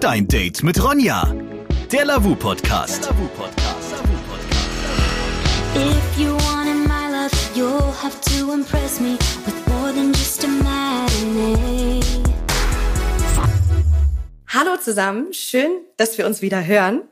Dein Date mit Ronja. Der Lavu Podcast. If you wanted my love, you'll have to impress me with more than just a matinee. Hallo zusammen, schön, dass wir uns wieder hören.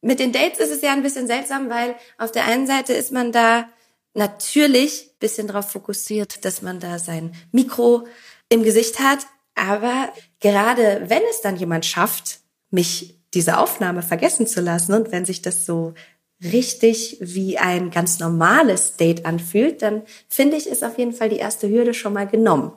Mit den Dates ist es ja ein bisschen seltsam, weil auf der einen Seite ist man da natürlich ein bisschen darauf fokussiert, dass man da sein Mikro im Gesicht hat. Aber gerade wenn es dann jemand schafft, mich diese Aufnahme vergessen zu lassen und wenn sich das so richtig wie ein ganz normales Date anfühlt, dann finde ich, ist auf jeden Fall die erste Hürde schon mal genommen.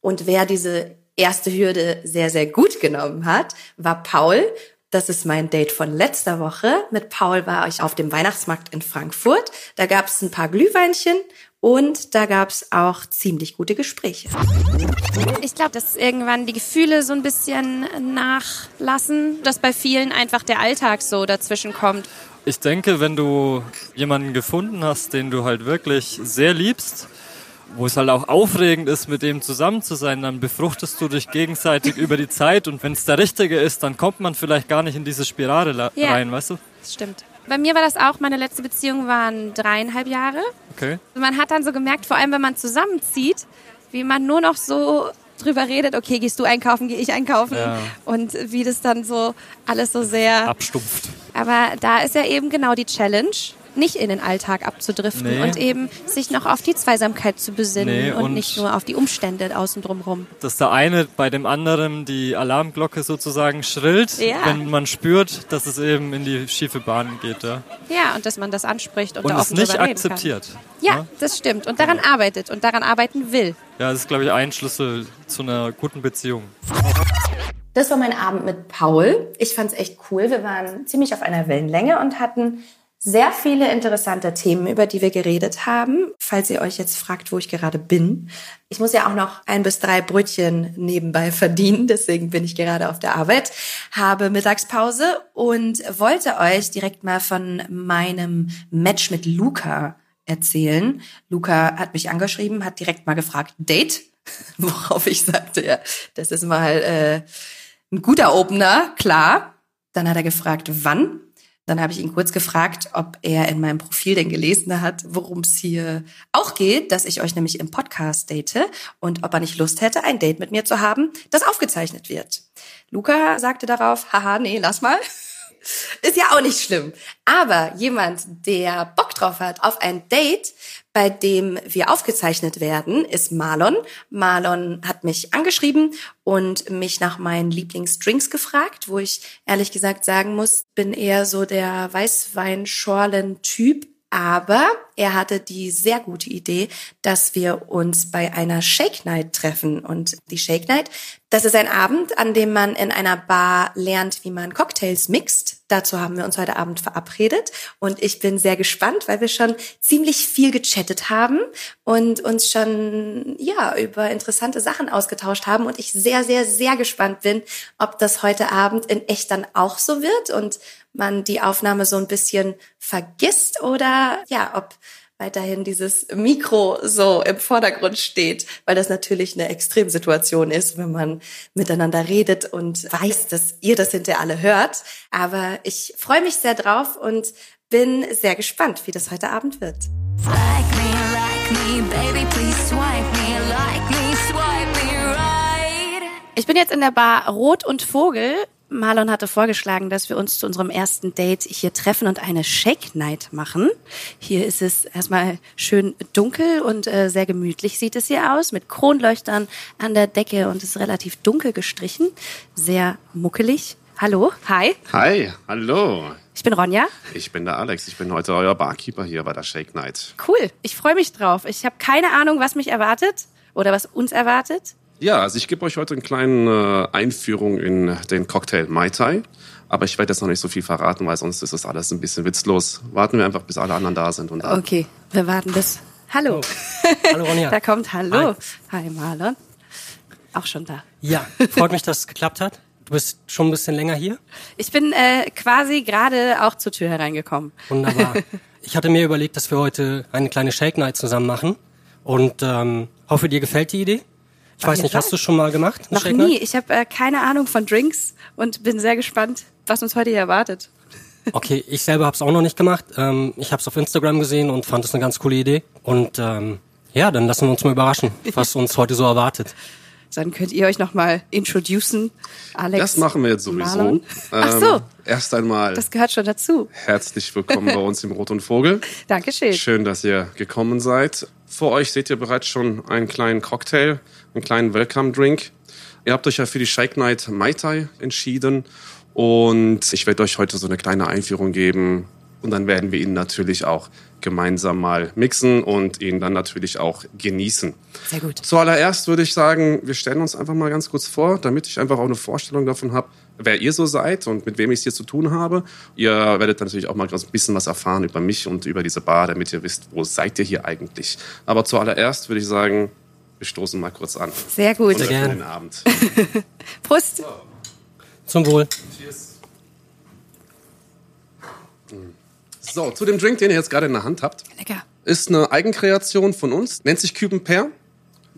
Und wer diese erste Hürde sehr, sehr gut genommen hat, war Paul. Das ist mein Date von letzter Woche. Mit Paul war ich auf dem Weihnachtsmarkt in Frankfurt. Da gab es ein paar Glühweinchen und da gab es auch ziemlich gute Gespräche. Ich glaube, dass irgendwann die Gefühle so ein bisschen nachlassen, dass bei vielen einfach der Alltag so dazwischen kommt. Ich denke, wenn du jemanden gefunden hast, den du halt wirklich sehr liebst, wo es halt auch aufregend ist, mit dem zusammen zu sein, dann befruchtest du dich gegenseitig über die Zeit und wenn es der Richtige ist, dann kommt man vielleicht gar nicht in diese Spirale Ja. rein, weißt du? Das stimmt. Bei mir war das auch, meine letzte Beziehung waren dreieinhalb Jahre. Okay. Man hat dann so gemerkt, vor allem wenn man zusammenzieht, wie man nur noch so drüber redet, okay, gehst du einkaufen, gehe ich einkaufen Ja. und wie das dann so alles so sehr Abstumpft. Aber da ist ja eben genau die Challenge, nicht in den Alltag abzudriften Nee. und eben sich noch auf die Zweisamkeit zu besinnen Nee, und, und- nicht nur auf die Umstände außen drumherum. Dass der eine bei dem anderen die Alarmglocke sozusagen schrillt, Ja. wenn man spürt, dass es eben in die schiefe Bahn geht. Ja. Ja, und dass man das anspricht und, Und da es nicht akzeptiert. Kann. Ja, das stimmt. Und daran arbeitet und daran arbeiten will. Ja, das ist, glaube ich, ein Schlüssel zu einer guten Beziehung. Das war mein Abend mit Paul. Ich fand's echt cool. Wir waren ziemlich auf einer Wellenlänge und hatten sehr viele interessante Themen, über die wir geredet haben. Falls ihr euch jetzt fragt, wo ich gerade bin. Ich muss ja auch noch ein bis drei Brötchen nebenbei verdienen. Deswegen bin ich gerade auf der Arbeit, habe Mittagspause und wollte euch direkt mal von meinem Match mit Luca erzählen. Luca hat mich angeschrieben, hat direkt mal gefragt, Date? Worauf ich sagte, ja, das ist mal äh, ein guter Opener, klar. Dann hat er gefragt, wann. Dann habe ich ihn kurz gefragt, ob er in meinem Profil denn gelesen hat, worum es hier auch geht, dass ich euch nämlich im Podcast date und ob er nicht Lust hätte, ein Date mit mir zu haben, das aufgezeichnet wird. Luca sagte darauf, haha, nee, lass mal. Ist ja auch nicht schlimm. Aber jemand, der Bock drauf hat auf ein Date, bei dem wir aufgezeichnet werden, ist Marlon. Marlon hat mich angeschrieben und mich nach meinen Lieblingsdrinks gefragt, wo ich ehrlich gesagt sagen muss, bin eher so der Weißweinschorlen-Typ. Aber er hatte die sehr gute Idee, dass wir uns bei einer Shake Night treffen. Und die Shake Night, das ist ein Abend, an dem man in einer Bar lernt, wie man Cocktails mixt. Dazu haben wir uns heute Abend verabredet. Und ich bin sehr gespannt, weil wir schon ziemlich viel gechattet haben und uns schon, ja, über interessante Sachen ausgetauscht haben. Und ich sehr, sehr, sehr gespannt bin, ob das heute Abend in echt dann auch so wird und man die Aufnahme so ein bisschen vergisst oder ja, ob weiterhin dieses Mikro so im Vordergrund steht, weil das natürlich eine Extremsituation ist, wenn man miteinander redet und weiß, dass ihr das hinterher alle hört. Aber ich freue mich sehr drauf und bin sehr gespannt, wie das heute Abend wird. Like me, like me, baby, please swipe me. Like me, swipe me right. Ich bin jetzt in der Bar Rot und Vogel. Marlon hatte vorgeschlagen, dass wir uns zu unserem ersten Date hier treffen und eine Shake Night machen. Hier ist es erstmal schön dunkel und äh, sehr gemütlich sieht es hier aus, mit Kronleuchtern an der Decke und es ist relativ dunkel gestrichen, sehr muckelig. Hallo, hi, Hi, hallo. ich bin Ronja. Ich bin der Alex. Ich bin heute euer Barkeeper hier bei der Shake Night. Cool, ich freue mich drauf. Ich habe keine Ahnung, was mich erwartet oder was uns erwartet. Ja, also ich gebe euch heute eine kleine äh, Einführung in den Cocktail Mai Tai. Aber ich werde jetzt noch nicht so viel verraten, weil sonst ist das alles ein bisschen witzlos. Warten wir einfach, bis alle anderen da sind. Und dann Okay, wir warten bis. Hallo. Hallo Ronja. Da kommt Hallo. Hi, Marlon. Auch schon da. Ja, freut mich, dass es geklappt hat. Du bist schon ein bisschen länger hier. Ich bin äh, quasi gerade auch zur Tür hereingekommen. Wunderbar. Ich hatte mir überlegt, dass wir heute eine kleine Shake Night zusammen machen und ähm, hoffe, dir gefällt die Idee. Ich weiß nicht, hast du schon mal gemacht? Noch Shake nie. Ich habe äh, keine Ahnung von Drinks und bin sehr gespannt, was uns heute hier erwartet. Okay, ich selber habe es auch noch nicht gemacht. Ähm, ich habe es auf Instagram gesehen und fand es eine ganz coole Idee. Und ähm, ja, dann lassen wir uns mal überraschen, was uns heute so erwartet. Dann könnt ihr euch nochmal introducen, Alex. Das machen wir jetzt sowieso. Marlon. Ach so. Ähm, erst einmal Das gehört schon dazu. herzlich willkommen bei uns im Rot und Vogel. Dankeschön. Schön, dass ihr gekommen seid. Vor euch seht ihr bereits schon einen kleinen Cocktail, einen kleinen Welcome Drink. Ihr habt euch ja für die Shake Night Mai Tai entschieden und ich werde euch heute so eine kleine Einführung geben und dann werden wir ihn natürlich auch gemeinsam mal mixen und ihn dann natürlich auch genießen. Sehr gut. Zuallererst würde ich sagen, wir stellen uns einfach mal ganz kurz vor, damit ich einfach auch eine Vorstellung davon habe, wer ihr so seid und mit wem ich es hier zu tun habe. Ihr werdet natürlich auch mal ganz ein bisschen was erfahren über mich und über diese Bar, damit ihr wisst, wo seid ihr hier eigentlich. Aber zuallererst würde ich sagen, wir stoßen mal kurz an. Sehr gut. Sehr Öffnen gern. den Abend. Prost. Zum Wohl. So, zu dem Drink, den ihr jetzt gerade in der Hand habt, Lecker. ist eine Eigenkreation von uns, nennt sich Cuban Pear.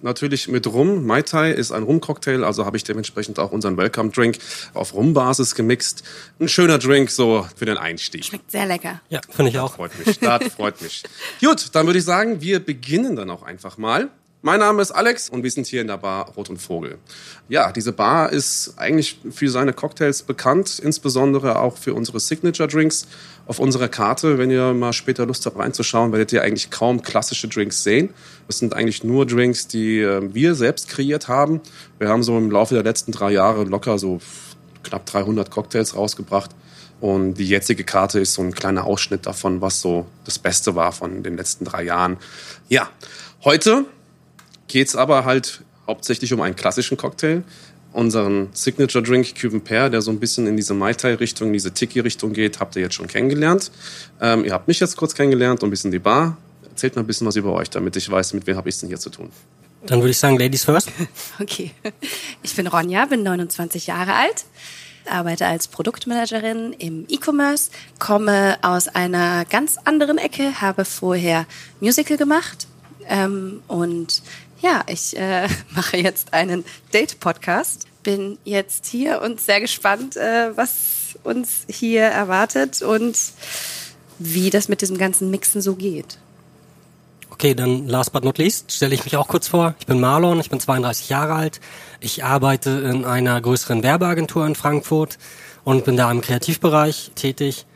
Natürlich mit Rum. Mai Tai ist ein Rumcocktail, also habe ich dementsprechend auch unseren Welcome Drink auf Rumbasis gemixt. Ein schöner Drink so für den Einstieg. Schmeckt sehr lecker. Ja, finde ich auch. Freut mich, das freut mich. Gut, dann würde ich sagen, wir beginnen dann auch einfach mal. Mein Name ist Alex und wir sind hier in der Bar Rot und Vogel. Ja, diese Bar ist eigentlich für seine Cocktails bekannt, insbesondere auch für unsere Signature Drinks. Auf unserer Karte, wenn ihr mal später Lust habt reinzuschauen, werdet ihr eigentlich kaum klassische Drinks sehen. Das sind eigentlich nur Drinks, die äh, wir selbst kreiert haben. Wir haben so im Laufe der letzten drei Jahre locker so knapp 300 Cocktails rausgebracht. Und die jetzige Karte ist so ein kleiner Ausschnitt davon, was so das Beste war von den letzten drei Jahren. Ja, heute geht's aber halt hauptsächlich um einen klassischen Cocktail. Unseren Signature Drink Cuban Pear, der so ein bisschen in diese Mai Tai Richtung, in diese Tiki Richtung geht, habt ihr jetzt schon kennengelernt. Ähm, ihr habt mich jetzt kurz kennengelernt und ein bisschen die Bar. Erzählt mal ein bisschen was über euch, damit ich weiß, mit wem habe ich es denn hier zu tun. Dann würde ich sagen, Ladies first. Okay. Ich bin Ronja, bin 29 Jahre alt, arbeite als Produktmanagerin im E-Commerce, komme aus einer ganz anderen Ecke, habe vorher Musical gemacht ähm, und ja, ich äh, mache jetzt einen Date-Podcast. Bin jetzt hier und sehr gespannt, äh, was uns hier erwartet und wie das mit diesem ganzen Mixen so geht. Okay, dann last but not least stelle ich mich auch kurz vor. Ich bin Marlon, ich bin 32 Jahre alt. Ich arbeite in einer größeren Werbeagentur in Frankfurt und bin da im Kreativbereich tätig.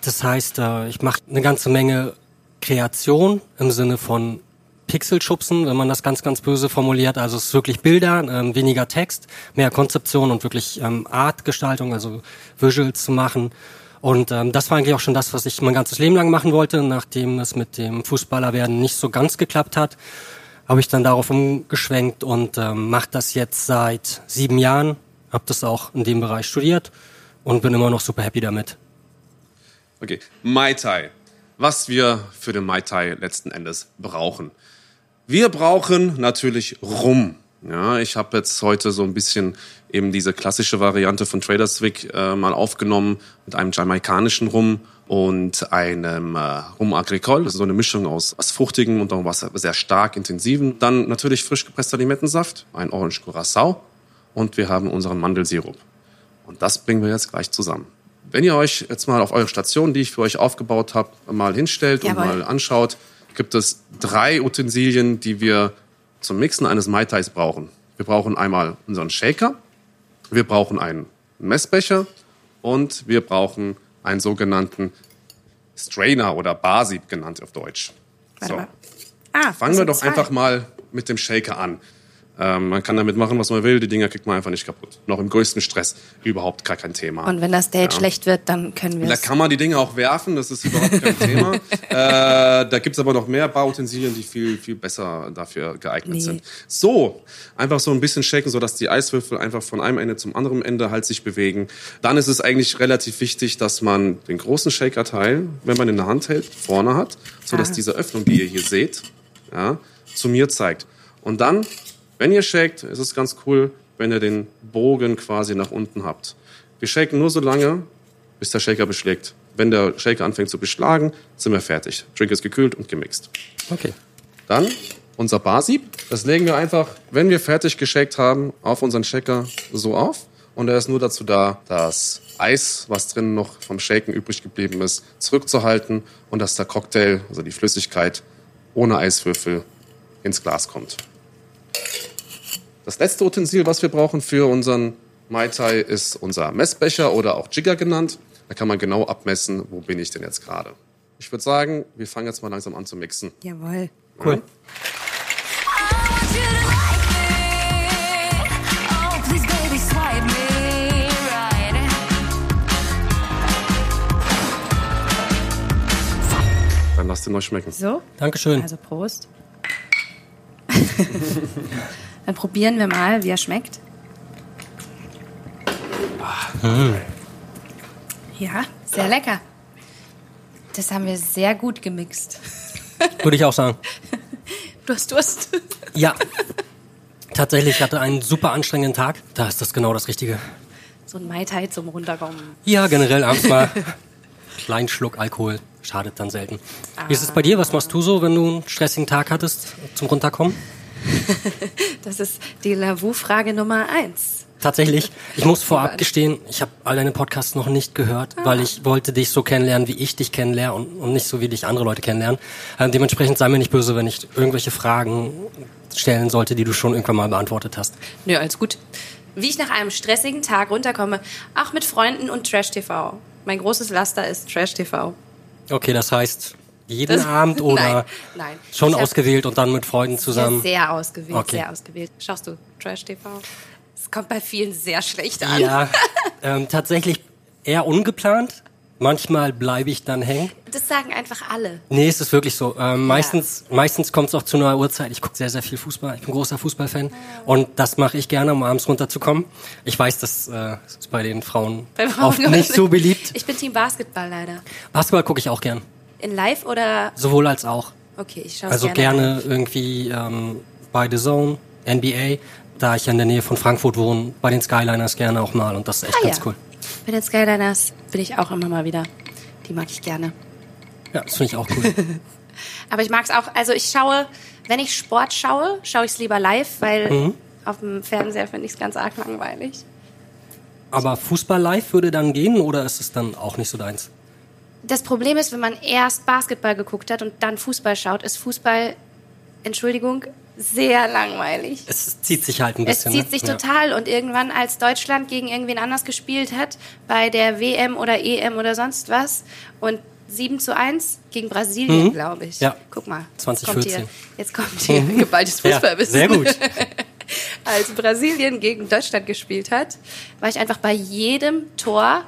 Das heißt, äh, ich mache eine ganze Menge Kreation im Sinne von Pixelschubsen, wenn man das ganz, ganz böse formuliert. Also es ist wirklich Bilder, ähm, weniger Text, mehr Konzeption und wirklich ähm, Artgestaltung, also Visuals zu machen. Und ähm, das war eigentlich auch schon das, was ich mein ganzes Leben lang machen wollte, nachdem es mit dem Fußballerwerden nicht so ganz geklappt hat habe ich dann darauf umgeschwenkt und ähm, mache das jetzt seit sieben Jahren. Habe das auch in dem Bereich studiert und bin immer noch super happy damit. Okay, Mai Tai. Was wir für den Mai Tai letzten Endes brauchen. Wir brauchen natürlich Rum. Ja, ich habe jetzt heute so ein bisschen eben diese klassische Variante von Traders Wick äh, mal aufgenommen mit einem jamaikanischen Rum und einem äh, Rum Agricole, das ist so eine Mischung aus was Fruchtigem und auch was sehr stark intensiven. Dann natürlich frisch gepresster Limettensaft, ein Orange Curacao und wir haben unseren Mandelsirup. Und das bringen wir jetzt gleich zusammen. Wenn ihr euch jetzt mal auf eure Station, die ich für euch aufgebaut habe, mal hinstellt Jawohl. und mal anschaut, gibt es drei Utensilien, die wir zum Mixen eines Mai Tais brauchen. Wir brauchen einmal unseren Shaker, wir brauchen einen Messbecher und wir brauchen einen sogenannten Strainer oder Barsieb genannt auf Deutsch. Warte So. Ah, Fangen wir doch zwei. einfach mal mit dem Shaker an. Ähm, man kann damit machen, was man will. Die Dinger kriegt man einfach nicht kaputt. Noch im größten Stress. Überhaupt gar kein Thema. Und wenn das Date Ja. schlecht wird, dann können wir Da kann man die Dinge auch werfen, das ist überhaupt kein Thema. Äh, da gibt's aber noch mehr Bauutensilien, die viel, viel besser dafür geeignet Nee. sind. So, einfach so ein bisschen shaken, sodass die Eiswürfel einfach von einem Ende zum anderen Ende halt sich bewegen. Dann ist es eigentlich relativ wichtig, dass man den großen Shaker-Teil, wenn man in der Hand hält, vorne hat, sodass Ah. diese Öffnung, die ihr hier seht, ja, zu mir zeigt. Und dann, wenn ihr shakt, ist es ganz cool, wenn ihr den Bogen quasi nach unten habt. Wir shaken nur so lange, bis der Shaker beschlägt. Wenn der Shaker anfängt zu beschlagen, sind wir fertig. Drink ist gekühlt und gemixt. Okay. Dann unser Barsieb. Das legen wir einfach, wenn wir fertig geschakt haben, auf unseren Shaker so auf. Und er ist nur dazu da, das Eis, was drin noch vom Shaken übrig geblieben ist, zurückzuhalten und dass der Cocktail, also die Flüssigkeit, ohne Eiswürfel ins Glas kommt. Das letzte Utensil, was wir brauchen für unseren Mai Tai, ist unser Messbecher oder auch Jigger genannt. Da kann man genau abmessen, wo bin ich denn jetzt gerade. Ich würde sagen, wir fangen jetzt mal langsam an zu mixen. Jawohl. Cool. Dann lasst ihn euch schmecken. So, Dankeschön. also Prost. Dann probieren wir mal, wie er schmeckt. Ja, sehr lecker. Das haben wir sehr gut gemixt. Würde ich auch sagen. Du hast Durst. Ja. Tatsächlich, ich hatte einen super anstrengenden Tag. Da ist das genau das Richtige. So ein Mai Tai zum Runterkommen. Ja, generell abends mal kleinen Schluck Alkohol. Schadet dann selten. Wie ist es bei dir? Was machst du so, wenn du einen stressigen Tag hattest zum Runterkommen? Das ist die Lavu-Frage Nummer eins. Tatsächlich. Ich muss vorab gestehen, ich habe all deine Podcasts noch nicht gehört, weil ich wollte dich so kennenlernen, wie ich dich kennenlerne und, und nicht so, wie dich andere Leute kennenlernen. Ähm, dementsprechend sei mir nicht böse, wenn ich irgendwelche Fragen stellen sollte, die du schon irgendwann mal beantwortet hast. Nö, alles gut. Wie ich nach einem stressigen Tag runterkomme, auch mit Freunden und Trash-TV. Mein großes Laster ist Trash-TV. Okay, das heißt, jeden Das- Abend oder Nein, nein. schon Ich ausgewählt und dann mit Freunden zusammen? Sehr, ausgewählt, Okay. sehr ausgewählt. Schaust du Trash-TV? Es kommt bei vielen sehr schlecht an. Ja, ähm, tatsächlich eher ungeplant. Manchmal bleibe ich dann hängen. Das sagen einfach alle. Nee, es ist wirklich so. Ähm, meistens meistens kommt es auch zu einer Uhrzeit. Ich gucke sehr, sehr viel Fußball. Ich bin großer Fußballfan. Und das mache ich gerne, um abends runterzukommen. Ich weiß, das äh, ist bei den Frauen, Bei Frauen oft nicht so beliebt. Ich bin Team Basketball leider. Basketball gucke ich auch gern. In live oder? Sowohl als auch. Okay, ich schaue Also gerne. gerne irgendwie ähm, bei The Zone, NBA, da ich ja in der Nähe von Frankfurt wohne, bei den Skyliners gerne auch mal. Und das ist echt Ah, ganz ja. cool. Bei den Skyliners bin ich auch immer mal wieder. Die mag ich gerne. Ja, das finde ich auch cool. Aber ich mag es auch, also ich schaue, wenn ich Sport schaue, schaue ich es lieber live, weil Mhm. auf dem Fernseher finde ich es ganz arg langweilig. Aber Fußball live würde dann gehen oder ist es dann auch nicht so deins? Das Problem ist, wenn man erst Basketball geguckt hat und dann Fußball schaut, ist Fußball, Entschuldigung, sehr langweilig. Es zieht sich halt ein Es bisschen. zieht sich ne? total und irgendwann, als Deutschland gegen irgendwen anders gespielt hat, bei der WM oder EM oder sonst was und 7 zu 1 gegen Brasilien, Mhm. glaube ich. Ja. Guck mal. 2014. Jetzt kommt hier, jetzt kommt hier geballtes Ja, Fußballwissen. sehr gut. Als Brasilien gegen Deutschland gespielt hat, war ich einfach bei jedem Tor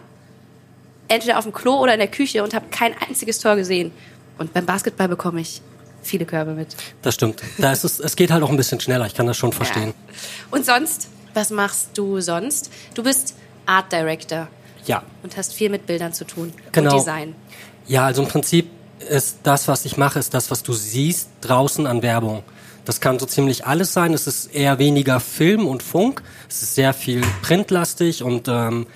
entweder auf dem Klo oder in der Küche und habe kein einziges Tor gesehen. Und beim Basketball bekomme ich viele Körbe mit. Das stimmt. Da ist es, es geht halt auch ein bisschen schneller. Ich kann das schon verstehen. Ja. Und sonst, was machst du sonst? Du bist Art Director Ja. und hast viel mit Bildern zu tun Genau. und Design. Ja, also im Prinzip ist das, was ich mache, ist das, was du siehst draußen an Werbung. Das kann so ziemlich alles sein. Es ist eher weniger Film und Funk. Es ist sehr viel printlastig und ähm,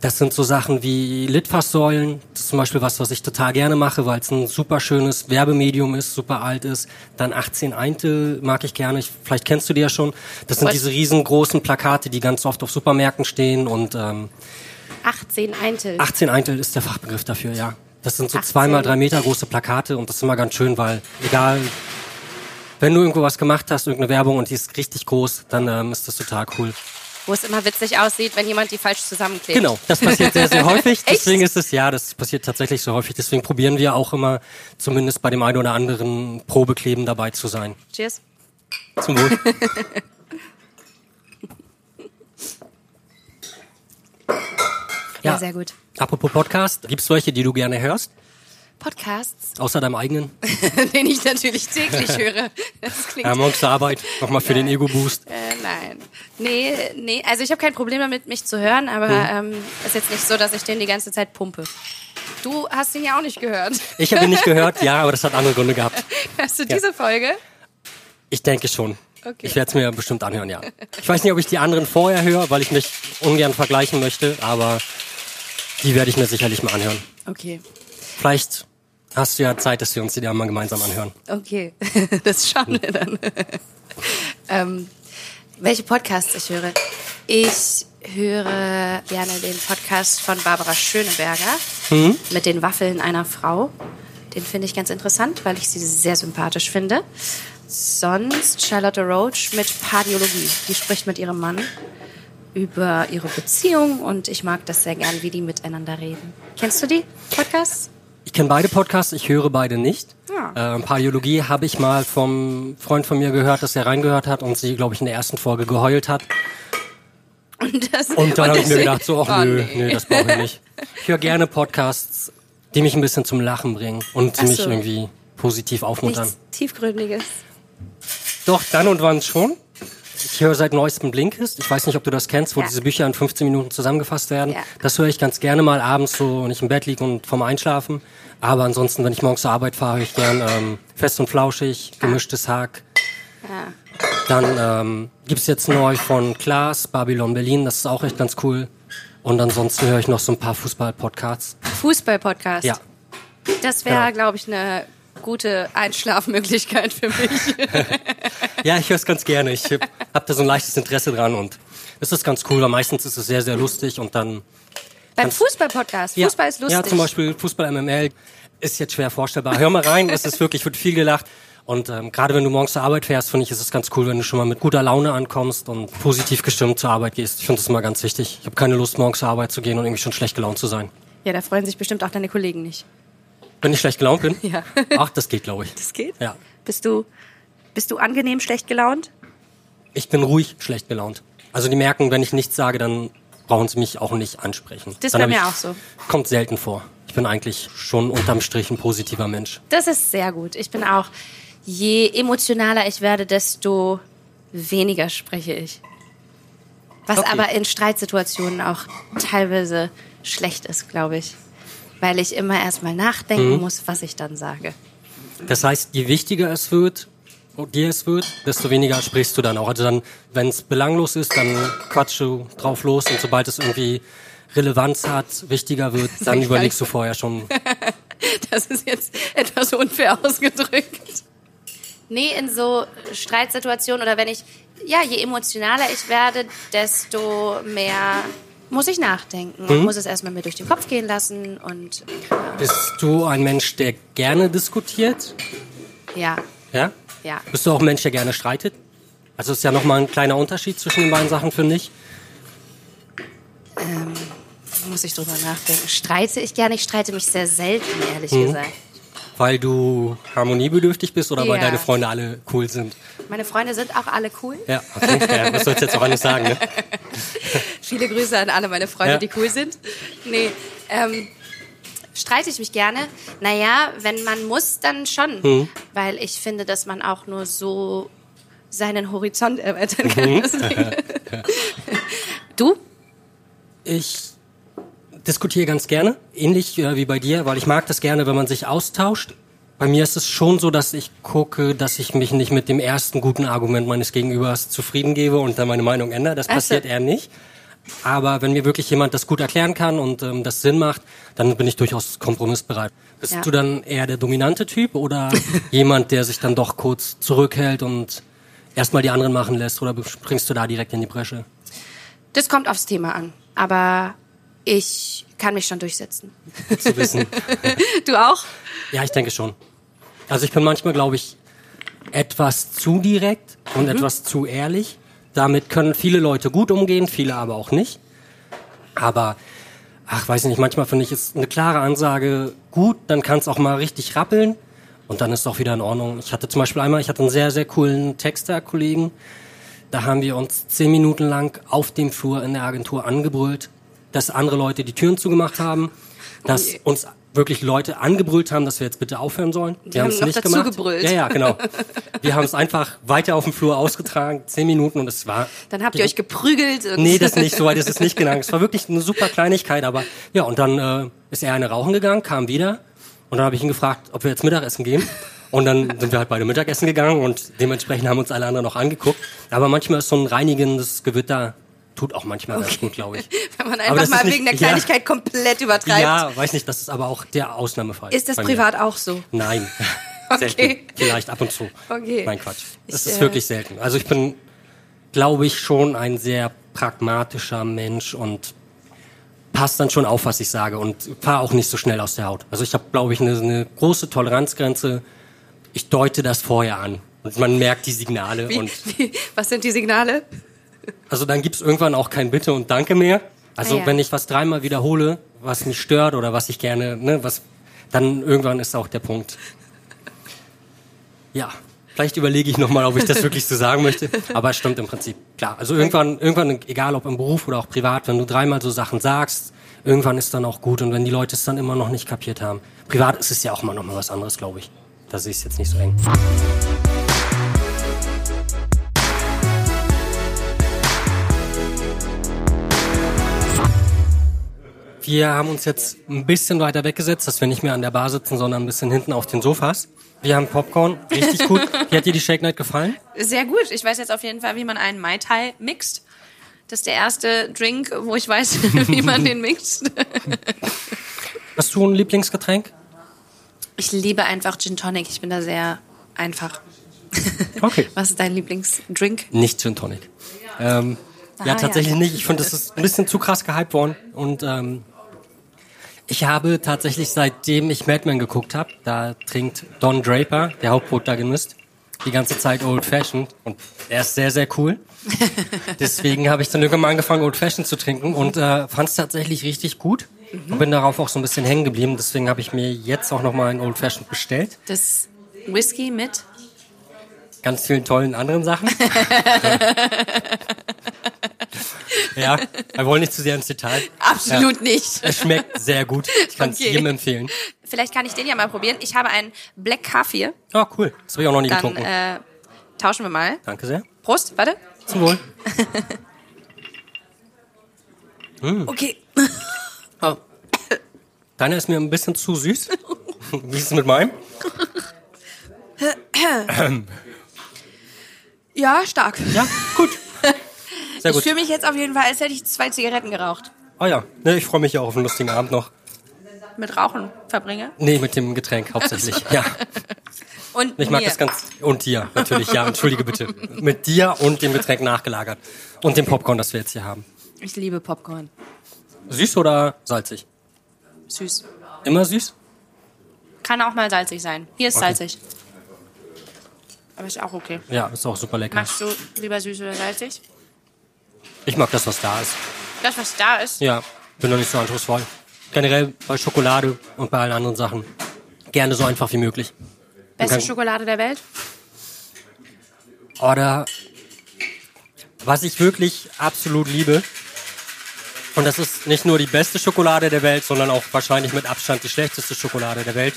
das sind so Sachen wie Litfaßsäulen. Das ist zum Beispiel was, was ich total gerne mache, weil es ein super schönes Werbemedium ist, super alt ist. Dann 18 Eintel mag ich gerne. Ich, vielleicht kennst du die ja schon. Das sind Was? diese riesengroßen Plakate, die ganz oft auf Supermärkten stehen und ähm, 18 Eintel. 18 Eintel ist der Fachbegriff dafür, ja. Das sind so 18. zwei mal drei Meter große Plakate und das ist immer ganz schön, weil egal, wenn du irgendwo was gemacht hast, irgendeine Werbung und die ist richtig groß, dann ähm, ist das total cool. Wo es immer witzig aussieht, wenn jemand die falsch zusammenklebt. Genau, das passiert sehr, sehr häufig. Deswegen ist es, ja, das passiert tatsächlich so häufig. Deswegen probieren wir auch immer, zumindest bei dem einen oder anderen Probekleben dabei zu sein. Cheers. Zum Wohl. Ja, Ja. sehr gut. Apropos Podcast, gibt's welche, die du gerne hörst? Podcasts, Außer deinem eigenen? den ich natürlich täglich höre. Das klingt Ja, morgens zur Arbeit, nochmal für den Ego-Boost. Äh, nein. Nee, nee, also ich habe kein Problem damit, mich zu hören, aber Mhm. ähm, ist jetzt nicht so, dass ich den die ganze Zeit pumpe. Du hast ihn ja auch nicht gehört. Ich habe ihn nicht gehört, ja, aber das hat andere Gründe gehabt. Hörst du diese Folge? Ich denke schon. Okay. Ich werde es mir bestimmt anhören, ja. Ich weiß nicht, ob ich die anderen vorher höre, weil ich mich ungern vergleichen möchte, aber die werde ich mir sicherlich mal anhören. Okay. Vielleicht hast du ja Zeit, dass wir uns die dann mal gemeinsam anhören. Okay, das schauen wir dann. ähm, welche Podcasts ich höre? Ich höre gerne den Podcast von Barbara Schöneberger mit den Waffeln einer Frau. Den finde ich ganz interessant, weil ich sie sehr sympathisch finde. Sonst Charlotte Roach mit Pardiologie. Die spricht mit ihrem Mann über ihre Beziehung und ich mag das sehr gern, wie die miteinander reden. Kennst du die Podcasts? Ich kenne beide Podcasts, ich höre beide nicht. Ja. Ähm, Paläologie habe ich mal vom Freund von mir gehört, dass er reingehört hat und sie, glaube ich, in der ersten Folge geheult hat. Und, das, Und dann habe ich mir gedacht, so, ach Oh, nö, nee. nö, das brauche ich nicht. Ich höre gerne Podcasts, die mich ein bisschen zum Lachen bringen und Ach mich so. irgendwie positiv aufmuntern. Nichts Tiefgründiges. Doch, dann und wann schon. Ich höre seit neuestem Blinkist. Ich weiß nicht, ob du das kennst, wo Ja. diese Bücher in 15 Minuten zusammengefasst werden. Ja. Das höre ich ganz gerne mal abends so, wenn ich im Bett liege und vorm Einschlafen. Aber ansonsten, wenn ich morgens zur Arbeit fahre, höre ich gern ähm, Fest und Flauschig, Gemischtes Hack. Ja. Dann ähm, gibt's jetzt neu von Klaas, Babylon Berlin. Das ist auch echt ganz cool. Und ansonsten höre ich noch so ein paar Fußball-Podcasts. Fußball-Podcast. Ja. Das wäre, Genau. glaube ich, eine gute Einschlafmöglichkeit für mich. Ja, ich höre es ganz gerne. Ich habe hab da so ein leichtes Interesse dran und es ist ganz cool, weil meistens ist es sehr, sehr lustig und dann Beim Fußball-Podcast. Ja. Fußball ist lustig. Ja, zum Beispiel Fußball MML ist jetzt schwer vorstellbar. Hör mal rein, es ist wirklich, wird viel gelacht. Und ähm, gerade wenn du morgens zur Arbeit fährst, finde ich, ist es ganz cool, wenn du schon mal mit guter Laune ankommst und positiv gestimmt zur Arbeit gehst. Ich finde das immer ganz wichtig. Ich habe keine Lust, morgens zur Arbeit zu gehen und irgendwie schon schlecht gelaunt zu sein. Ja, da freuen sich bestimmt auch deine Kollegen nicht. Wenn ich schlecht gelaunt bin? Ja. Ach, das geht, glaube ich. Das geht? Ja. Bist du, bist du angenehm schlecht gelaunt? Ich bin ruhig schlecht gelaunt. Also die merken, wenn ich nichts sage, dann brauchen sie mich auch nicht ansprechen. Das hab mir auch so. Kommt selten vor. Ich bin eigentlich schon unterm Strich ein positiver Mensch. Das ist sehr gut. Ich bin auch, je emotionaler ich werde, desto weniger spreche ich. Was Okay. aber in Streitsituationen auch teilweise schlecht ist, glaube ich. Weil ich immer erstmal nachdenken Mhm. muss, was ich dann sage. Das heißt, je wichtiger es wird, dir es wird, desto weniger sprichst du dann auch. Also dann, wenn es belanglos ist, dann quatschst du drauf los und sobald es irgendwie Relevanz hat, wichtiger wird, dann überlegst du vorher schon. Das ist jetzt etwas unfair ausgedrückt. Nee, in so Streitsituationen oder wenn ich, ja, je emotionaler ich werde, desto mehr muss ich nachdenken Mhm. und muss es erstmal mir durch den Kopf gehen lassen und Bist du ein Mensch, der gerne diskutiert? ja, Ja? Ja. Bist du auch ein Mensch, der gerne streitet? Also ist ja nochmal ein kleiner Unterschied zwischen den beiden Sachen, finde ich. Muss ich drüber nachdenken. Streite ich gerne? Ich streite mich sehr selten, ehrlich Mhm. gesagt. Weil du harmoniebedürftig bist oder weil Ja. deine Freunde alle cool sind? Meine Freunde sind auch alle cool. Ja, okay. das sollst du jetzt auch alles sagen, ne? Viele Grüße an alle meine Freunde, Ja. die cool sind. Nee, ähm, streite ich mich gerne? Naja, wenn man muss, dann schon. Mhm. Weil ich finde, dass man auch nur so seinen Horizont erweitern kann. Mhm. Du? Ich diskutiere ganz gerne, ähnlich äh, wie bei dir, weil ich mag das gerne, wenn man sich austauscht. Bei mir ist es schon so, dass ich gucke, dass ich mich nicht mit dem ersten guten Argument meines Gegenübers zufrieden gebe und dann meine Meinung ändere. Das Ach so. passiert eher nicht. Aber wenn mir wirklich jemand das gut erklären kann und ähm, das Sinn macht, dann bin ich durchaus kompromissbereit. Bist Ja. du dann eher der dominante Typ oder jemand, der sich dann doch kurz zurückhält und erstmal die anderen machen lässt oder springst du da direkt in die Bresche? Das kommt aufs Thema an. Aber ich kann mich schon durchsetzen. Zu wissen. Du auch? Ja, ich denke schon. Also ich bin manchmal, glaube ich, etwas zu direkt und etwas zu ehrlich. Damit können viele Leute gut umgehen, viele aber auch nicht. Aber, ach, weiß ich nicht, manchmal finde ich, ist eine klare Ansage gut, dann kann es auch mal richtig rappeln und dann ist es auch wieder in Ordnung. Ich hatte zum Beispiel einmal, ich hatte einen sehr, sehr coolen Texter-Kollegen, da haben wir uns zehn Minuten lang auf dem Flur in der Agentur angebrüllt, dass andere Leute die Türen zugemacht haben, dass je. uns wirklich Leute angebrüllt haben, dass wir jetzt bitte aufhören sollen. Wir haben haben es nicht gemacht. gebrüllt. Ja, ja, genau. Wir haben es einfach weiter auf dem Flur ausgetragen, zehn Minuten und es war. Dann habt ihr euch geprügelt. Und Nee, das nicht, so weit ist es nicht gegangen. Es war wirklich eine super Kleinigkeit, aber ja, und dann äh, ist er eine rauchen gegangen, kam wieder und dann habe ich ihn gefragt, ob wir jetzt Mittagessen gehen. Und dann sind wir halt beide Mittagessen gegangen und dementsprechend haben uns alle anderen noch angeguckt. Aber manchmal ist so ein reinigendes Gewitter tut auch manchmal ganz gut, glaube ich. Wenn man einfach mal nicht- wegen der ja. Kleinigkeit komplett übertreibt. Ja, weiß nicht, das ist aber auch der Ausnahmefall. Ist das bei mir. privat auch so? Nein. Okay. Selten. Vielleicht ab und zu. Okay. Nein, Quatsch. Das Ich, ist äh, wirklich selten. Also ich bin, glaube ich, schon ein sehr pragmatischer Mensch und passt dann schon auf, was ich sage und fahre auch nicht so schnell aus der Haut. Also ich habe, glaube ich, eine, eine große Toleranzgrenze. Ich deute das vorher an. Und man merkt die Signale. Wie, Und wie, was sind die Signale? Also dann gibt's irgendwann auch kein Bitte und Danke mehr. Also Ah ja. wenn ich was dreimal wiederhole, was mich stört oder was ich gerne, ne, was, dann irgendwann ist auch der Punkt. Ja, vielleicht überlege ich nochmal, ob ich das wirklich so sagen möchte. Aber es stimmt im Prinzip. Klar, also irgendwann, irgendwann, egal ob im Beruf oder auch privat, wenn du dreimal so Sachen sagst, irgendwann ist dann auch gut. Und wenn die Leute es dann immer noch nicht kapiert haben. Privat ist es ja auch mal was anderes, glaube ich. Da sehe ich es jetzt nicht so eng. Wir haben uns jetzt ein bisschen weiter weggesetzt, dass wir nicht mehr an der Bar sitzen, sondern ein bisschen hinten auf den Sofas. Wir haben Popcorn, richtig gut. Wie hat dir die Shake Night gefallen? Sehr gut. Ich weiß jetzt auf jeden Fall, wie man einen Mai Tai mixt. Das ist der erste Drink, wo ich weiß, wie man den mixt. Hast du ein Lieblingsgetränk? Ich liebe einfach Gin Tonic. Ich bin da sehr einfach. Okay. Was ist dein Lieblingsdrink? Nicht Gin Tonic. Ähm, Ah, ja, tatsächlich ja. nicht. Ich finde, das ist ein bisschen zu krass gehypt worden. Und ähm, ich habe tatsächlich, seitdem ich Mad Men geguckt habe, da trinkt Don Draper, der Hauptprotagonist, die ganze Zeit Old Fashioned. Und er ist sehr, sehr cool. Deswegen habe ich dann irgendwann mal angefangen, Old Fashioned zu trinken und äh, fand es tatsächlich richtig gut. Und bin darauf auch so ein bisschen hängen geblieben. Deswegen habe ich mir jetzt auch nochmal ein Old Fashioned bestellt. Das Whisky mit ganz vielen tollen anderen Sachen. ja, wir wollen nicht zu sehr ins Detail. Absolut nicht. Es schmeckt sehr gut. Ich kann es Okay. jedem empfehlen. Vielleicht kann ich den ja mal probieren. Ich habe einen Black Coffee. Oh, cool. Das habe ich auch noch nie Dann getrunken. äh, tauschen wir mal. Danke sehr. Prost, warte. Zum Wohl. Okay. Oh. Deiner ist mir ein bisschen zu süß. Wie ist es mit meinem? Ja, stark. Ja, gut. Sehr Ich gut. fühle mich jetzt auf jeden Fall, als hätte ich zwei Zigaretten geraucht. Oh ja, ne, ich freue mich ja auch auf einen lustigen Abend noch. Mit Rauchen verbringe. Nee, mit dem Getränk hauptsächlich. Ja, Und ich mag mir. das ganz. Und dir, natürlich. Ja, entschuldige bitte. Mit dir und dem Getränk nachgelagert. Und dem Popcorn, das wir jetzt hier haben. Ich liebe Popcorn. Süß oder salzig? Süß. Immer süß? Kann auch mal salzig sein. Hier ist Okay. salzig. Aber ist auch okay. Ja, ist auch super lecker. Magst du lieber süß oder salzig? Ich mag das, was da ist. Das, was da ist. Ja, bin doch nicht so anspruchsvoll. Generell bei Schokolade und bei allen anderen Sachen. Gerne so einfach wie möglich. Beste kann- Schokolade der Welt? Oder was ich wirklich absolut liebe, und das ist nicht nur die beste Schokolade der Welt, sondern auch wahrscheinlich mit Abstand die schlechteste Schokolade der Welt,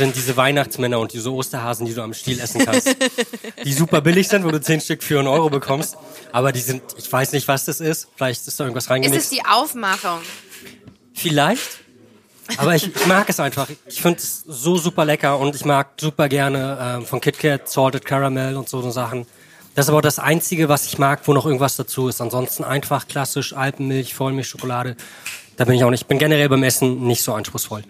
sind diese Weihnachtsmänner und diese Osterhasen, die du am Stiel essen kannst. die super billig sind, wo du zehn Stück für einen Euro bekommst. Aber die sind, ich weiß nicht, was das ist. Vielleicht ist da irgendwas Ist es reingemixt. die Aufmachung? Vielleicht. Aber ich, ich mag es einfach. Ich finde es so super lecker und ich mag super gerne ähm, von KitKat Salted Caramel und so, so Sachen. Das ist aber das Einzige, was ich mag, wo noch irgendwas dazu ist. Ansonsten einfach klassisch Alpenmilch, Vollmilchschokolade. Da bin ich auch nicht. Ich bin generell beim Essen nicht so anspruchsvoll.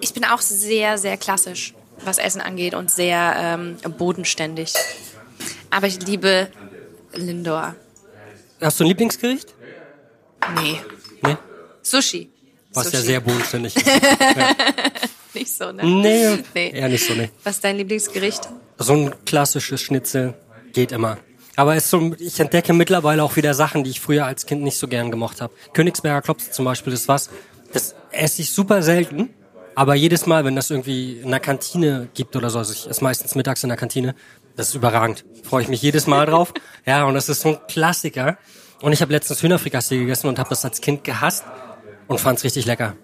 Ich bin auch sehr, sehr klassisch, was Essen angeht und sehr ähm, bodenständig. Aber ich liebe Lindor. Hast du ein Lieblingsgericht? Nee. Nee. Sushi. Was Sushi. ja sehr bodenständig ist. Nicht so, ne? Nee, Nee. eher nicht so, nee. Was ist dein Lieblingsgericht? So ein klassisches Schnitzel geht immer. Aber es so, ich entdecke mittlerweile auch wieder Sachen, die ich früher als Kind nicht so gern gemocht habe. Königsberger Klops zum Beispiel ist was, das esse ich super selten. Aber jedes Mal, wenn das irgendwie in der Kantine gibt oder so, also ich esse meistens mittags in der Kantine, das ist überragend. Freue ich mich jedes Mal drauf. Ja, und das ist so ein Klassiker. Und ich habe letztens Hühnerfrikassee gegessen und habe das als Kind gehasst und fand's richtig lecker.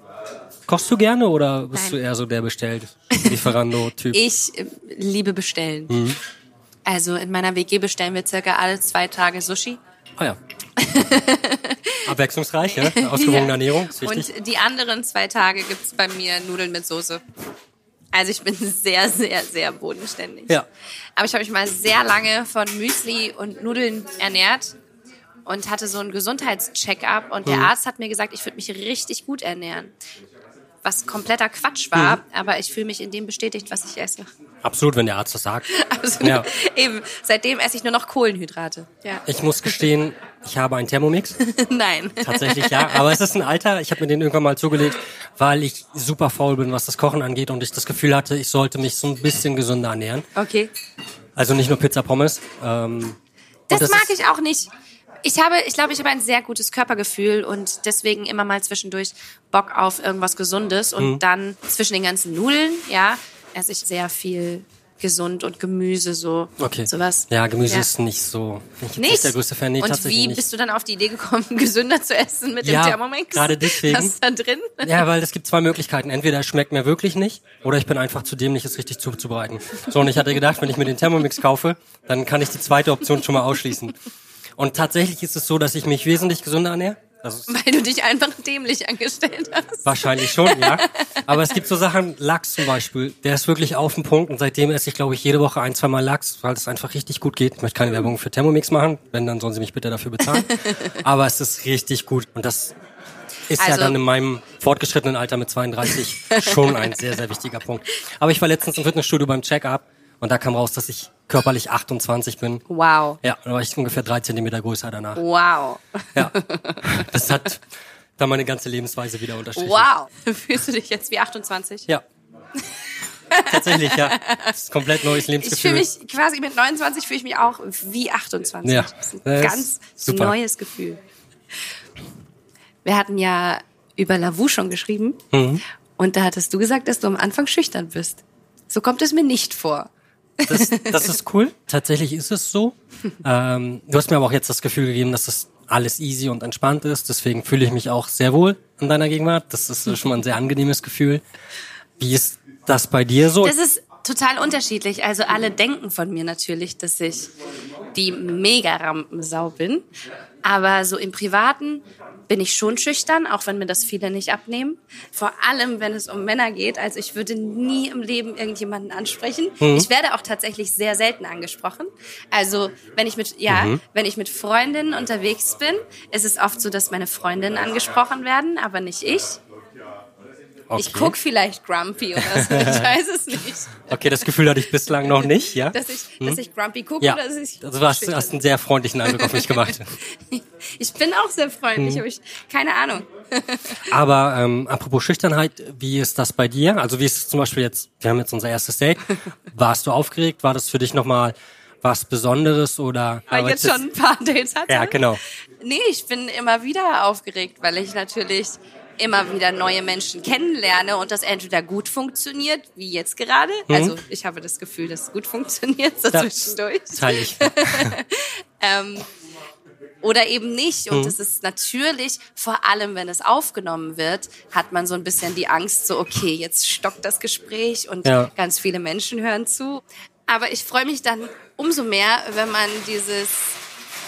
Kochst du gerne oder bist Nein. du eher so der bestellt Lieferando-Typ? Ich äh, liebe bestellen. Mhm. Also in meiner WG bestellen wir circa alle zwei Tage Sushi. Ah ja. Abwechslungsreich, ja? Ausgewogene Ja. Ernährung. Und die anderen zwei Tage gibt's bei mir Nudeln mit Soße. Also ich bin sehr, sehr, sehr bodenständig. Ja. Aber ich habe mich mal sehr lange von Müsli und Nudeln ernährt. und hatte so einen Gesundheitscheck-up und der Mhm. Arzt hat mir gesagt, ich würde mich richtig gut ernähren. Was kompletter Quatsch war, Mhm. aber ich fühle mich in dem bestätigt, was ich esse. Absolut, wenn der Arzt das sagt. Also, Ja. Eben, seitdem esse ich nur noch Kohlenhydrate. Ja. Ich muss gestehen, ich habe einen Thermomix. Nein. Tatsächlich ja, aber es ist ein Alter. Ich habe mir den irgendwann mal zugelegt, weil ich super faul bin, was das Kochen angeht und ich das Gefühl hatte, ich sollte mich so ein bisschen gesünder ernähren. Okay. Also nicht nur Pizza Pommes. Ähm, Das, das mag ist- ich auch nicht. Ich habe, ich glaube, ich habe ein sehr gutes Körpergefühl und deswegen immer mal zwischendurch Bock auf irgendwas Gesundes und Mhm. dann zwischen den ganzen Nudeln, ja, esse ich sehr viel gesund und Gemüse so. okay. Sowas. Ja, Gemüse Ja. ist nicht so. Nicht? nicht der größte Fan. Nee, und wie nicht. bist du dann auf die Idee gekommen, gesünder zu essen mit Ja, dem Thermomix? gerade deswegen. Was ist da drin? Ja, weil es gibt zwei Möglichkeiten. Entweder es schmeckt mir wirklich nicht oder ich bin einfach zu dämlich, es richtig zuzubereiten. So, und ich hatte gedacht, wenn ich mir den Thermomix kaufe, dann kann ich die zweite Option schon mal ausschließen. Und tatsächlich ist es so, dass ich mich wesentlich gesünder ernähre. Also Weil du dich einfach dämlich angestellt hast. wahrscheinlich schon, ja. Aber es gibt so Sachen, Lachs zum Beispiel, der ist wirklich auf den Punkt und seitdem esse ich, glaube ich, jede Woche ein, zwei Mal Lachs, weil es einfach richtig gut geht. Ich möchte keine Werbung für Thermomix machen, wenn, dann sollen sie mich bitte dafür bezahlen. Aber es ist richtig gut und das ist ja Also- dann in meinem fortgeschrittenen Alter mit 32 schon ein sehr, sehr wichtiger Punkt. Aber ich war letztens im Fitnessstudio beim Check-up und da kam raus, dass ich körperlich 28 bin. Wow. Ja, da war ich ungefähr drei Zentimeter größer danach. Wow. Ja, das hat dann meine ganze Lebensweise wieder unterstrichen. Wow. Fühlst du dich jetzt wie 28? Ja. Tatsächlich, ja. Das ist ein komplett neues Ich Lebensgefühl. fühle mich quasi mit 29 fühle ich mich auch wie 28. Ja. Das ist Das ein ist ganz super. neues Gefühl. Wir hatten ja über Lavu schon geschrieben Mhm. und da hattest du gesagt, dass du am Anfang schüchtern bist. So kommt es mir nicht vor. Das, das ist cool. Tatsächlich ist es so. Ähm, du hast mir aber auch jetzt das Gefühl gegeben, dass das alles easy und entspannt ist. Deswegen fühle ich mich auch sehr wohl in deiner Gegenwart. Das ist äh, schon mal ein sehr angenehmes Gefühl. Wie ist das bei dir so? Das ist total unterschiedlich. Also alle denken von mir natürlich, dass ich die Mega-Rampensau bin. Aber so im Privaten bin ich schon schüchtern, auch wenn mir das viele nicht abnehmen. Vor allem, wenn es um Männer geht. Also ich würde nie im Leben irgendjemanden ansprechen. Ich werde auch tatsächlich sehr selten angesprochen. Also wenn ich mit, ja, wenn ich mit Freundinnen unterwegs bin, ist es oft so, dass meine Freundinnen angesprochen werden, aber nicht ich. Ich Okay. guck vielleicht grumpy oder so, ich weiß es nicht. Okay, das Gefühl hatte ich bislang noch nicht, ja? Dass ich, dass ich grumpy gucke Ja, oder dass ich. also du hast, hast einen sehr freundlichen Eindruck auf mich gemacht. Ich bin auch sehr freundlich, aber ich, keine Ahnung. Aber ähm, apropos Schüchternheit, wie ist das bei dir? Also wie ist es zum Beispiel jetzt, wir haben jetzt unser erstes Date. Warst du aufgeregt? War das für dich nochmal was Besonderes oder? Weil ich jetzt schon ein paar Dates hatte. Ja, genau. Nee, ich bin immer wieder aufgeregt, weil ich natürlich immer wieder neue Menschen kennenlerne und das entweder gut funktioniert, wie jetzt gerade. Also ich habe das Gefühl, dass es gut funktioniert, so Mhm. Ja, zwischendurch. Teile ich. ähm, oder eben nicht. Mhm. Und es ist natürlich, vor allem wenn es aufgenommen wird, hat man so ein bisschen die Angst, so, okay, jetzt stockt das Gespräch und Ja. ganz viele Menschen hören zu. Aber ich freue mich dann umso mehr, wenn man dieses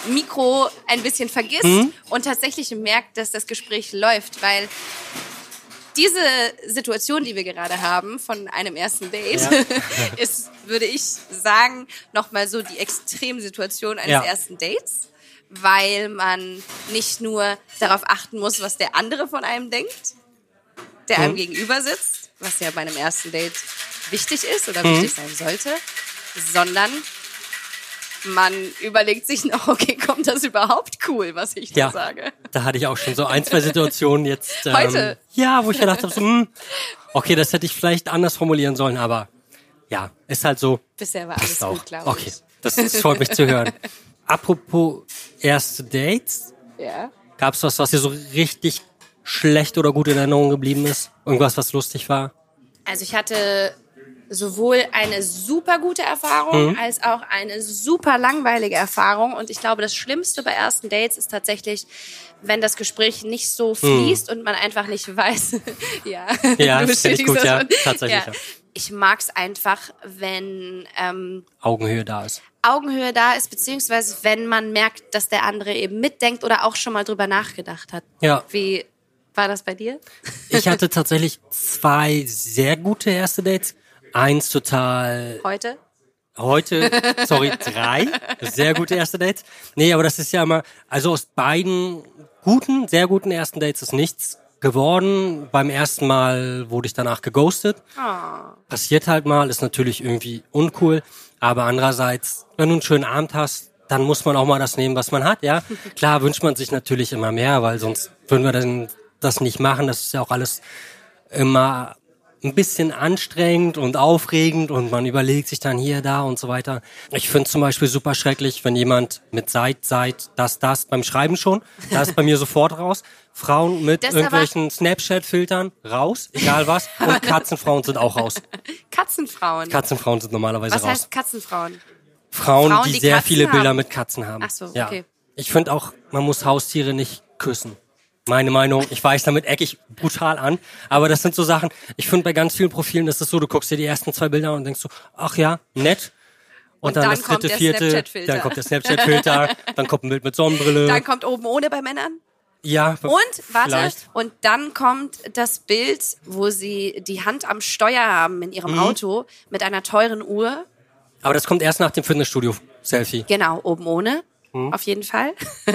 Mikro ein bisschen vergisst Mhm. und tatsächlich merkt, dass das Gespräch läuft, weil diese Situation, die wir gerade haben von einem ersten Date, Ja. ist, würde ich sagen, nochmal so die Extremsituation eines Ja. ersten Dates, weil man nicht nur darauf achten muss, was der andere von einem denkt, der Mhm. einem gegenüber sitzt, was ja bei einem ersten Date wichtig ist oder Mhm. wichtig sein sollte, sondern man überlegt sich noch, okay, kommt das überhaupt cool, was ich Ja, da sage? da hatte ich auch schon so ein, zwei Situationen jetzt. Ähm, Heute? Ja, wo ich gedacht habe, so, hm, okay, das hätte ich vielleicht anders formulieren sollen, aber ja, ist halt so. Bisher war alles auch. gut, glaube Okay, ich. das, das freut mich zu hören. Apropos erste Dates, Ja. gab's was, was dir so richtig schlecht oder gut in Erinnerung geblieben ist? Irgendwas, was lustig war? Also ich hatte sowohl eine super gute Erfahrung Mhm. als auch eine super langweilige Erfahrung. Und ich glaube, das Schlimmste bei ersten Dates ist tatsächlich, wenn das Gespräch nicht so fließt und man einfach nicht weiß. ja, Mhm. Ja, du bestätigst gut, das ja, tatsächlich, ja. Ich mag's einfach, wenn ähm, Augenhöhe da ist. Augenhöhe da ist, beziehungsweise wenn man merkt, dass der andere eben mitdenkt oder auch schon mal drüber nachgedacht hat. Ja. Wie war das bei dir? Ich hatte tatsächlich zwei sehr gute erste Dates. Eins total Heute? Heute, sorry, drei. Sehr gute erste Dates. Nee, aber das ist ja immer, also aus beiden guten, sehr guten ersten Dates ist nichts geworden. Beim ersten Mal wurde ich danach geghostet. Passiert halt mal, ist natürlich irgendwie uncool. Aber andererseits, wenn du einen schönen Abend hast, dann muss man auch mal das nehmen, was man hat, ja. Klar wünscht man sich natürlich immer mehr, weil sonst würden wir dann das nicht machen. Das ist ja auch alles immer ein bisschen anstrengend und aufregend und man überlegt sich dann hier, da und so weiter. Ich finde zum Beispiel super schrecklich, wenn jemand mit seit, seit, das, das beim Schreiben schon, da ist bei mir sofort raus. Frauen mit Das irgendwelchen Snapchat-Filtern raus, egal was. Und Katzenfrauen sind auch raus. Katzenfrauen. Katzenfrauen sind normalerweise Was raus. heißt Katzenfrauen? Frauen, Frauen, die, die sehr Katzen viele Bilder haben? mit Katzen haben. Ach so, ja. okay. Ich finde auch, man muss Haustiere nicht küssen. Meine Meinung, ich weiß, damit ecke ich brutal an, aber das sind so Sachen, ich finde bei ganz vielen Profilen ist es so, du guckst dir die ersten zwei Bilder an und denkst so, ach ja, nett. Und, Und dann, dann das dritte, vierte, dann kommt der Snapchat-Filter, dann kommt ein Bild mit Sonnenbrille. Dann kommt oben ohne bei Männern. ja, Und, warte, vielleicht. und dann kommt das Bild, wo sie die Hand am Steuer haben in Mhm. ihrem Auto mit einer teuren Uhr. Aber das kommt erst nach dem Fitnessstudio-Selfie. Genau, oben ohne. Mhm. Auf jeden Fall.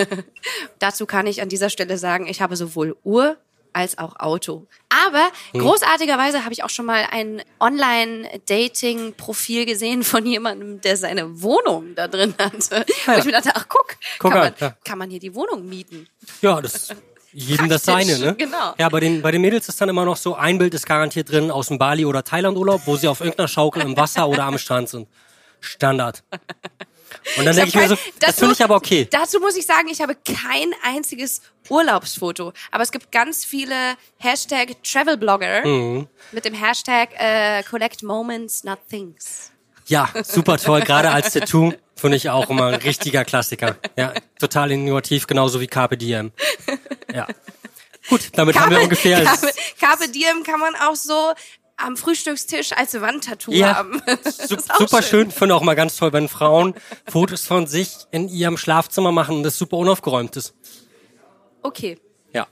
Dazu kann ich an dieser Stelle sagen, ich habe sowohl Uhr als auch Auto. Aber Mhm. großartigerweise habe ich auch schon mal ein Online-Dating-Profil gesehen von jemandem, der seine Wohnung da drin hatte. Wo ich mir dachte, ach guck, Guck kann, an, man, ja. kann man hier die Wohnung mieten? Ja, das jedem das seine, ne? genau. Ja, bei den, bei den Mädels ist dann immer noch so, ein Bild ist garantiert drin aus dem Bali- oder Thailand-Urlaub, wo sie auf irgendeiner Schaukel im Wasser oder am Strand sind. Standard. Und dann denke ich mir so, das dazu- finde ich aber okay. Dazu muss ich sagen, ich habe kein einziges Urlaubsfoto. Aber es gibt ganz viele Hashtag Travelblogger Mhm. mit dem Hashtag äh, Collect Moments, not Things. Ja, super toll. Gerade als Tattoo finde ich auch immer ein richtiger Klassiker. Ja, total innovativ, genauso wie Carpe Diem. Ja. Gut, damit haben wir ungefähr... Carpe, Carpe Diem kann man auch so am Frühstückstisch als Wandtattoo Ja, haben. Super schön. Finde auch mal ganz toll, wenn Frauen Fotos von sich in ihrem Schlafzimmer machen und das super unaufgeräumt ist. Okay, Ja.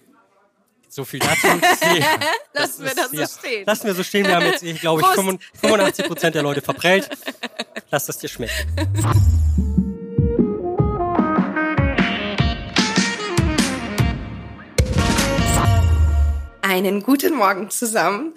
So viel dazu. lassen wir das so ja. stehen. Lassen wir so stehen. Wir haben jetzt, ich glaube, ich, Prost. 85 Prozent der Leute verprellt. Lass es dir schmecken. Einen guten Morgen zusammen.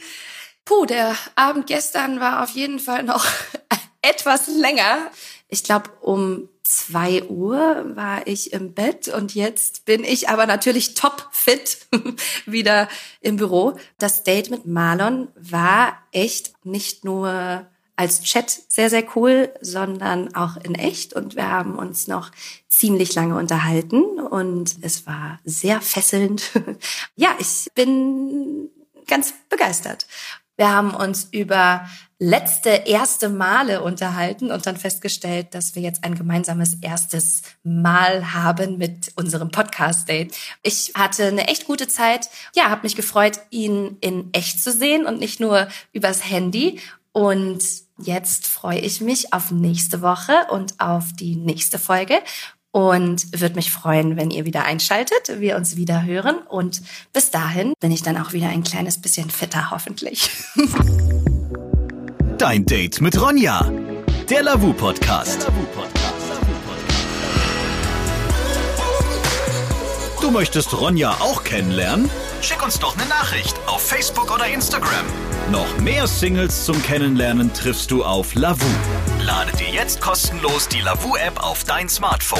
Puh, der Abend gestern war auf jeden Fall noch etwas länger. Ich glaube, um zwei Uhr war ich im Bett und jetzt bin ich aber natürlich topfit wieder im Büro. Das Date mit Marlon war echt nicht nur als Chat sehr, sehr cool, sondern auch in echt. Und wir haben uns noch ziemlich lange unterhalten und es war sehr fesselnd. ja, ich bin ganz begeistert. Wir haben uns über letzte erste Male unterhalten und dann festgestellt, dass wir jetzt ein gemeinsames erstes Mal haben mit unserem Podcast-Date. Ich hatte eine echt gute Zeit. Ja, habe mich gefreut, ihn in echt zu sehen und nicht nur übers Handy. Und jetzt freue ich mich auf nächste Woche und auf die nächste Folge und würde mich freuen, wenn ihr wieder einschaltet, wir uns wieder hören und bis dahin bin ich dann auch wieder ein kleines bisschen fitter hoffentlich. Dein Date mit Ronja. Der Lavu Podcast. Du möchtest Ronja auch kennenlernen? Schick uns doch eine Nachricht auf Facebook oder Instagram. Noch mehr Singles zum Kennenlernen triffst du auf Lavu. Lade dir jetzt kostenlos die Lavu App auf dein Smartphone.